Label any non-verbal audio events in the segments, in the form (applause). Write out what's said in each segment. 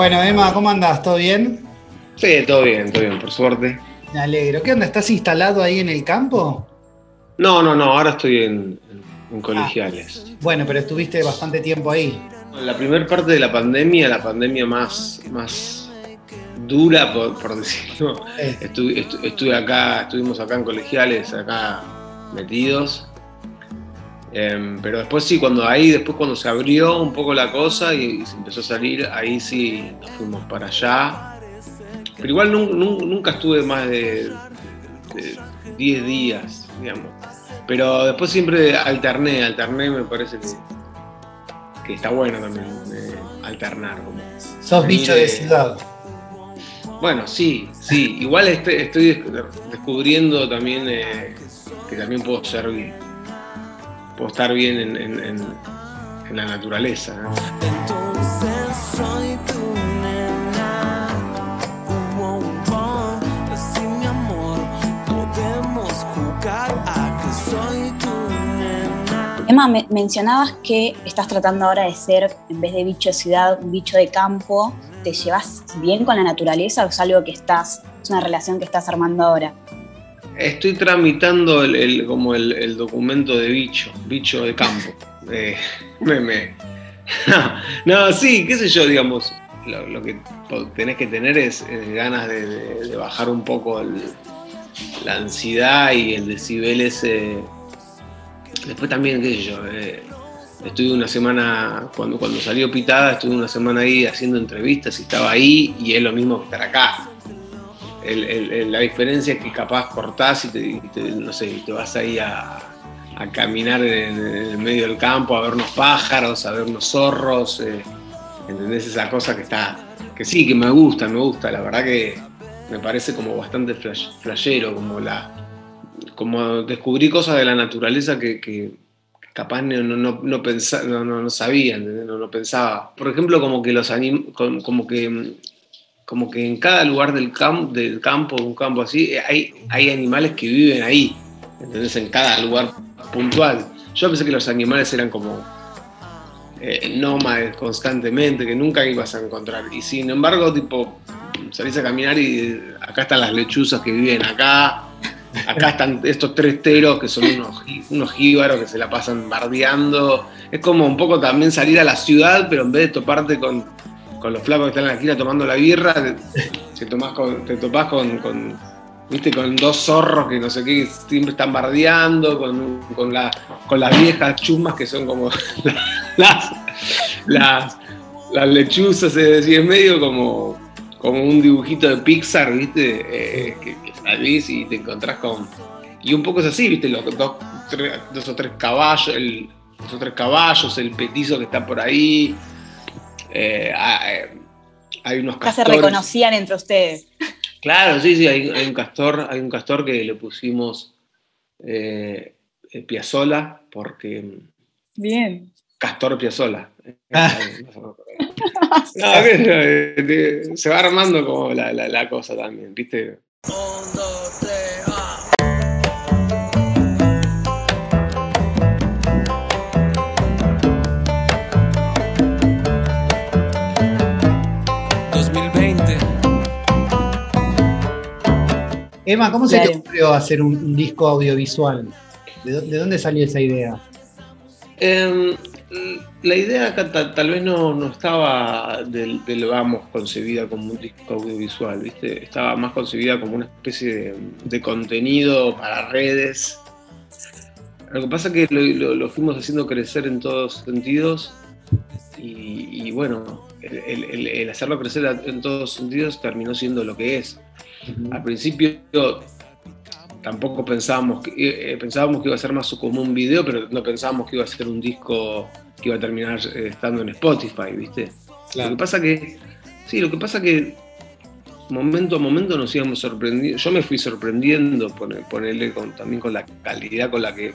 Bueno, Emma, ¿cómo andás? ¿Todo bien? Sí, todo bien, todo bien, por suerte. Me alegro. ¿Qué onda? ¿Estás instalado ahí en el campo? No, no, no, ahora estoy en, en colegiales. Ah, bueno, pero estuviste bastante tiempo ahí. La primera parte de la pandemia, la pandemia más, más dura, por, decirlo, estuve, estuve acá, estuvimos acá en colegiales, acá metidos. Em, pero después sí, cuando ahí, después cuando se abrió un poco la cosa y, se empezó a salir, ahí sí nos fuimos para allá. Pero igual nunca, estuve más de 10 días, digamos. Pero después siempre alterné, alterné me parece que, está bueno también eh, alternar. Sos bicho de ciudad. Bueno, sí, sí. Igual estoy, descubriendo también eh, que también puedo servir puedo estar bien en, la naturaleza. Emma, mencionabas que estás tratando ahora de ser, en vez de bicho de ciudad, un bicho de campo. ¿Te llevas bien con la naturaleza o es algo que estás, es una relación que estás armando ahora? Estoy tramitando el, como el, documento de bicho, bicho de campo. (laughs) Eh, (laughs) no, sí, qué sé yo, digamos. Lo, que tenés que tener es, ganas de, bajar un poco la ansiedad y el decibel ese. Después también, qué sé yo, eh, estuve una semana, cuando, cuando salió Pitada, estuve una semana ahí haciendo entrevistas y estaba ahí y es lo mismo que estar acá la diferencia es que capaz cortás y te, no sé, te vas ahí a, caminar en, el medio del campo, a ver unos pájaros, a ver unos zorros, eh, ¿entendés? Esa cosa que está, que sí, que me gusta, me gusta, la verdad que me parece como bastante flash, flashero, como la como descubrí cosas de la naturaleza que, capaz no, no, no, pensaba, no, no, sabía, No, no, pensaba. Por ejemplo, como que los anim, como que como que en cada lugar del, campo, del campo, un campo así, hay, hay animales que viven ahí, entonces en cada lugar puntual. Yo pensé que los animales eran como eh, nómades constantemente, que nunca ibas a encontrar. Y sin embargo, tipo, salís a caminar y acá están las lechuzas que viven acá, acá están estos tres teros que son unos, unos jíbaros que se la pasan bardeando. Es como un poco también salir a la ciudad, pero en vez de toparte con con los flacos que están en la esquina tomando la birra, te, tomás con, te topás con, ¿viste? con dos zorros que no sé qué, siempre están bardeando, con, con, las viejas chumas que son como (laughs) las, las, lechuzas, es decir, es medio como, como un dibujito de Pixar, ¿viste? Eh, que, salís y te encontrás con... Y un poco es así, ¿viste? Los dos, dos o tres caballos, el, dos o tres caballos, el petizo que está por ahí, eh, ah, eh, hay unos castores. se reconocían entre ustedes. Claro, sí, sí, hay, un castor, hay un castor que le pusimos eh, Piazzola porque. Bien. Castor Piazzola. Ah. (laughs) se va armando como la, la cosa también, ¿viste? Emma, ¿cómo se te ocurrió hacer un, disco audiovisual? ¿De, dónde salió esa idea? Em, la idea tal, vez no, estaba del, vamos concebida como un disco audiovisual, ¿viste? Estaba más concebida como una especie de, contenido para redes. Lo que pasa es que lo, fuimos haciendo crecer en todos sentidos y bueno, el, hacerlo crecer en todos sentidos terminó siendo lo que es. Al principio tampoco pensábamos que, eh, pensábamos que iba a ser más como un video, pero no pensábamos que iba a ser un disco que iba a terminar eh, estando en Spotify, ¿viste? Lo que pasa que, sí, lo que pasa que momento a momento nos íbamos sorprendiendo, yo me fui sorprendiendo, ponerle también con la calidad con la que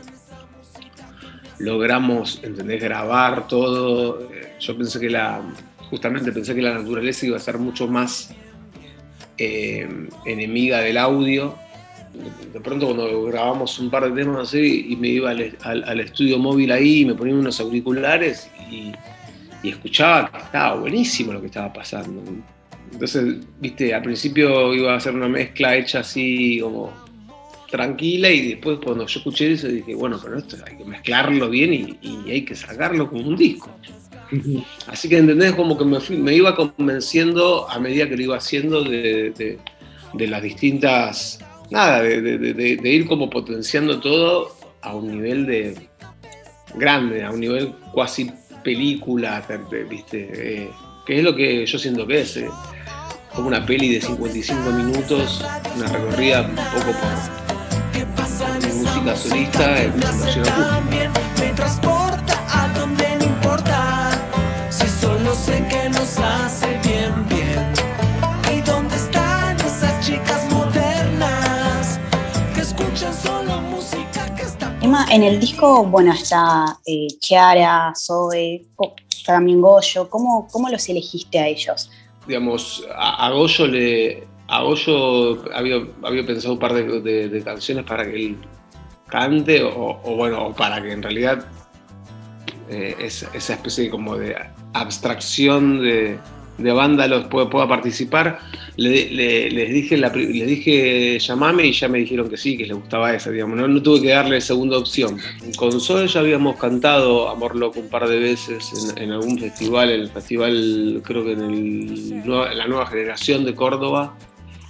logramos, ¿entendés? Grabar todo. Eh, yo pensé que la, justamente pensé que la naturaleza iba a ser mucho más eh, enemiga del audio. De pronto cuando grabamos un par de temas así y me iba al, estudio móvil ahí y me ponía unos auriculares y, y escuchaba que estaba buenísimo lo que estaba pasando. Entonces, viste, al principio iba a hacer una mezcla hecha así como tranquila y después cuando yo escuché eso dije, bueno, pero esto hay que mezclarlo bien y, hay que sacarlo como un disco. Así que entendés como que me, me iba convenciendo a medida que lo iba haciendo de, las distintas, nada, de, ir como potenciando todo a un nivel de grande, a un nivel cuasi película, ¿viste? Eh, que es lo que yo siento que es. Eh, como una peli de 55 minutos, una recorrida un poco por música solista en nos hace bien, bien. ¿Y dónde están esas chicas modernas que escuchan solo música que está... Emma, en el disco, bueno, está eh, Chiara, Zoe, también Goyo, ¿cómo, ¿cómo los elegiste a ellos? digamos, a, Goyo le. A Goyo había, había pensado un par de, canciones para que él cante, o, bueno, o para que en realidad eh, esa especie como de abstracción de, de vándalos pueda, pueda participar, le, les dije, les dije llamame y ya me dijeron que sí, que les gustaba esa, digamos, no, tuve que darle segunda opción. Con Zoe ya habíamos cantado Amor Loco un par de veces en, algún festival, el festival creo que en, la nueva generación de Córdoba,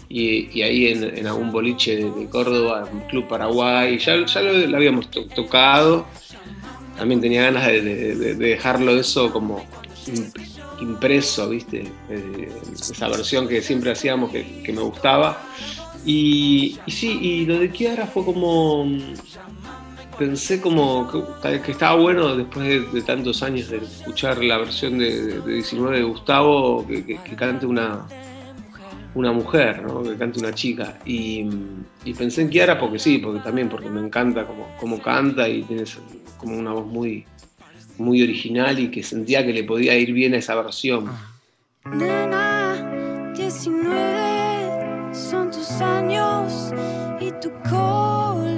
y, ahí en, algún boliche de, Córdoba, Club Paraguay, ya, ya lo, habíamos tocado. También tenía ganas de dejarlo eso como impreso, ¿viste? Eh, esa versión que siempre hacíamos que, me gustaba. Y, sí, y lo de Kiara fue como. Pensé como que, estaba bueno después de, tantos años de escuchar la versión de, 19 de Gustavo, que, cante una, una mujer, ¿no? que cante una chica. Y, pensé en Kiara porque sí, porque también, porque me encanta como, como canta y tiene como una voz muy, muy original y que sentía que le podía ir bien a esa versión. Nena, 19 son tus años y tu colección.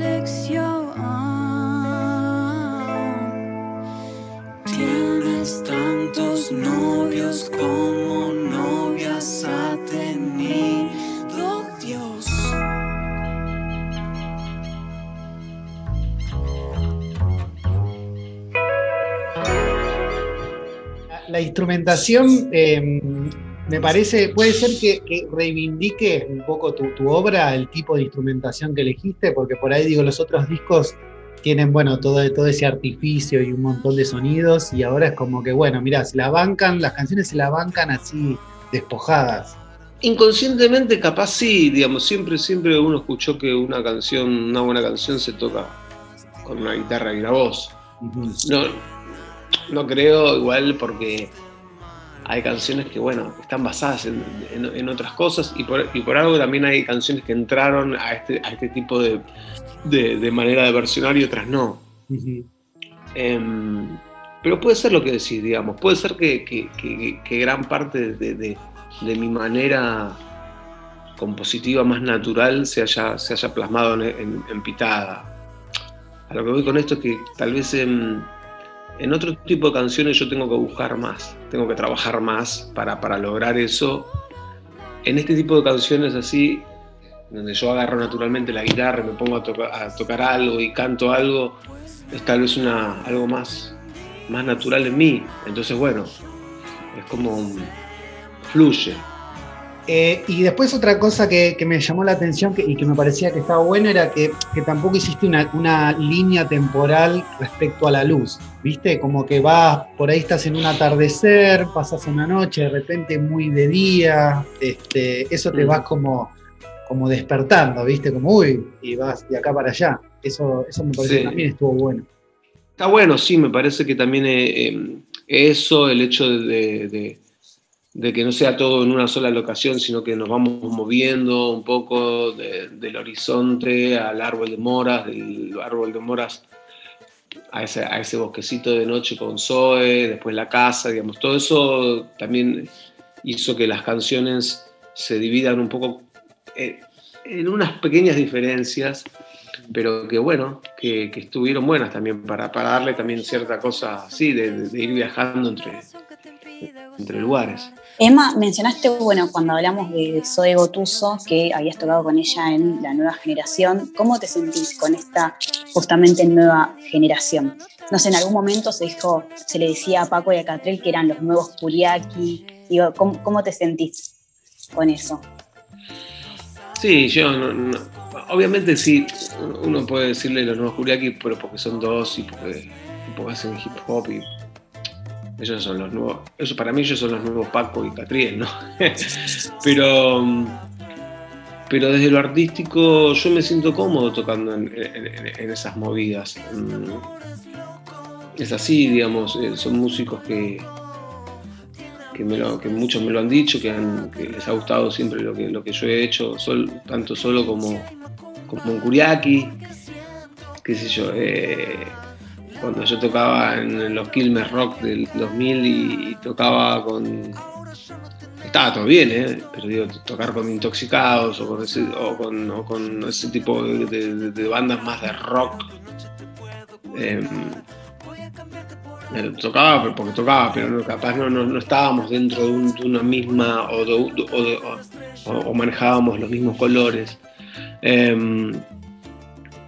La instrumentación eh, me parece, puede ser que, reivindique un poco tu, obra, el tipo de instrumentación que elegiste, porque por ahí digo, los otros discos tienen, bueno, todo, todo ese artificio y un montón de sonidos, y ahora es como que, bueno, mira, se la bancan, las canciones se la bancan así despojadas. Inconscientemente, capaz sí, digamos, siempre, siempre uno escuchó que una canción, una buena canción se toca con una guitarra y una voz. No, no creo, igual porque hay canciones que, bueno, están basadas en, otras cosas y por, y por, algo también hay canciones que entraron a este, a este tipo de, manera de versionar y otras no. Em, pero puede ser lo que decís, digamos, puede ser que, gran parte de, mi manera compositiva más natural se haya, se haya plasmado en, en, Pitada. A lo que voy con esto es que tal vez en en otro tipo de canciones yo tengo que buscar más, tengo que trabajar más para, para lograr eso. En este tipo de canciones así, donde yo agarro naturalmente la guitarra, me pongo a, tocar algo y canto algo, es tal vez una, algo más, más natural en mí. Entonces, bueno, es como fluye. Eh, y después otra cosa que, me llamó la atención y que me parecía que estaba bueno era que, tampoco hiciste una, línea temporal respecto a la luz, ¿viste? Como que vas, por ahí estás en un atardecer, pasas una noche, de repente muy de día, este, eso te mm. vas como, como despertando, ¿viste? Como, uy, y vas de acá para allá. Eso, eso me parece que también estuvo bueno. Está bueno, sí, me parece que también eh, eh, eso, el hecho de de que no sea todo en una sola locación, sino que nos vamos moviendo un poco del horizonte al árbol de moras, del árbol de moras a ese, a ese bosquecito de noche con Zoe, después la casa, digamos, todo eso también hizo que las canciones se dividan un poco eh, en unas pequeñas diferencias, pero que bueno, que, estuvieron buenas también para, para, darle también cierta cosa así, de ir viajando entre, entre lugares. Emma, mencionaste, bueno, cuando hablamos de Zoe Gotuso, que habías tocado con ella en la nueva generación, ¿cómo te sentís con esta justamente nueva generación? No sé, en algún momento se dijo, se le decía a Paco y a Catrell que eran los nuevos Kuriaki. Digo, ¿cómo, cómo te sentís con eso? Sí, yo no- no- obviamente sí, uno puede decirle los nuevos Kuriaki, pero porque son dos y porque, y porque hacen hip hop y ellos son los nuevos, eso para mí ellos son los nuevos Paco y Catriel, ¿no? (laughs) pero, pero desde lo artístico yo me siento cómodo tocando en, en- en esas movidas. Es así, digamos, eh, son músicos que, que, me lo- que muchos me lo han dicho, que, han- que les ha gustado siempre lo que, lo que yo he hecho, sol- tanto solo como, como en Kuriaki, qué sé yo, eh, cuando yo tocaba en los Quilmes Rock del 2000 y, tocaba con... Estaba todo bien, ¿eh? pero digo, tocar con Intoxicados o con ese, o con, ese tipo de, bandas más de rock. em, tocaba porque tocaba, pero no, capaz no, no, no estábamos dentro de, un- una misma o, de- o manejábamos los mismos colores. Em,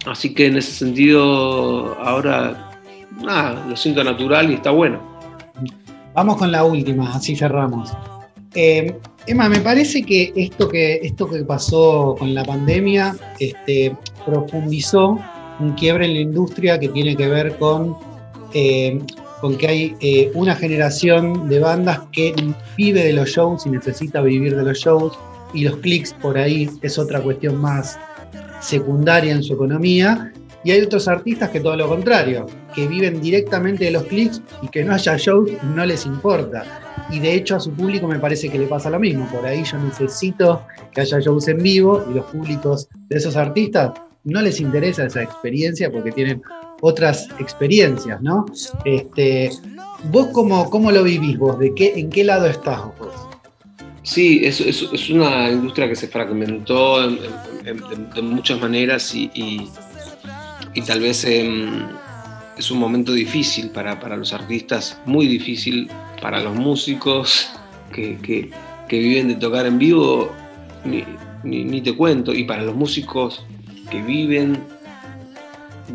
así que en ese sentido, ahora, nada, lo siento natural y está bueno. Vamos con la última, así cerramos. Eh, Emma, me parece que esto que, esto que pasó con la pandemia este, profundizó un quiebre en la industria que tiene que ver con, eh, con que hay eh, una generación de bandas que vive de los shows y necesita vivir de los shows y los clics por ahí es otra cuestión más secundaria en su economía. Y hay otros artistas que todo lo contrario, que viven directamente de los clics y que no haya shows no les importa. Y de hecho a su público me parece que le pasa lo mismo. Por ahí yo necesito que haya shows en vivo y los públicos de esos artistas no les interesa esa experiencia porque tienen otras experiencias, ¿no? Este, ¿Vos cómo, cómo lo vivís vos? ¿De qué, ¿En qué lado estás vos? Sí, es, es- una industria que se fragmentó en- de, muchas maneras y- y tal vez em, es un momento difícil para, para los artistas, muy difícil para los músicos que, que- que viven de tocar en vivo, ni, ni- ni te cuento, y para los músicos que viven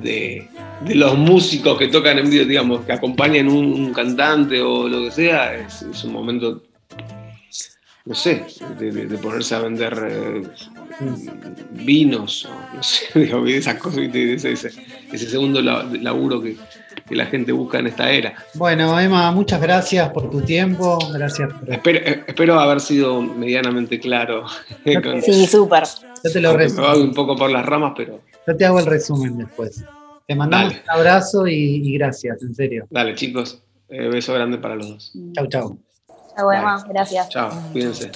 de, de los músicos que tocan en vivo, digamos, que acompañan un, un cantante o lo que sea, es, un momento no sé, de ponerse a vender eh, vinos, o no sé, (laughs) digo, esas cosas, ese, ese- ese segundo la- laburo que, que la gente busca en esta era. Bueno, Emma, muchas gracias por tu tiempo. Gracias por. Espero, eh, espero haber sido medianamente claro. (laughs) con- Sí, súper. Yo te lo me resumo. voy un poco por las ramas, pero Yo te hago el resumen después. Te mandamos Dale. un abrazo y, y gracias, en serio. dale chicos, eh, beso grande para los dos. Chau, chau. Chao, Emma. Gracias. Chao, cuídense.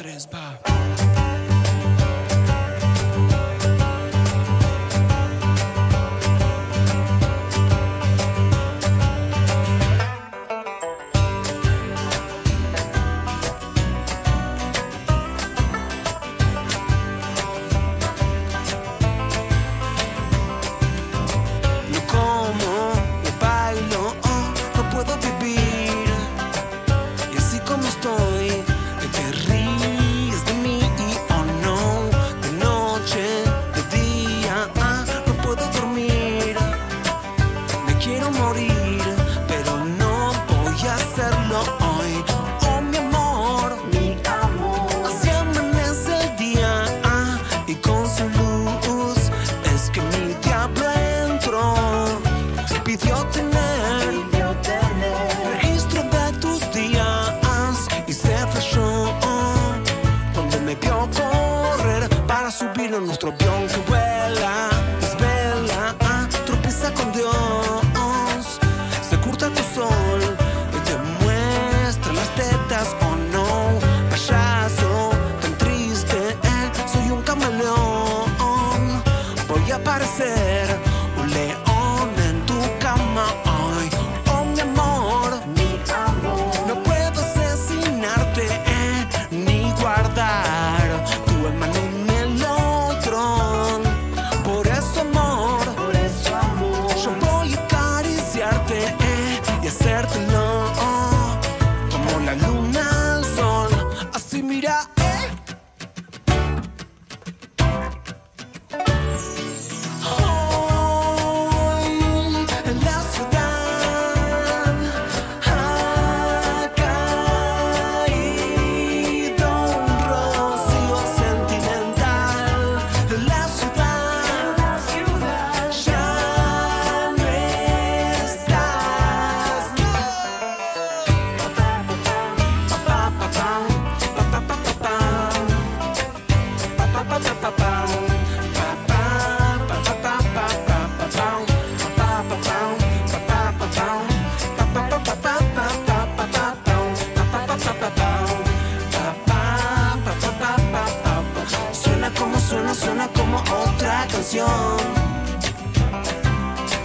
Voy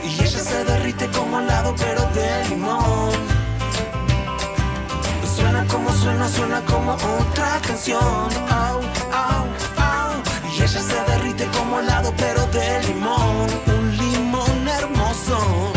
Y ella se derrite como helado pero de limón. Suena como suena, suena como otra canción. Oh, oh, oh. Y ella se derrite como helado pero de limón. Un limón hermoso.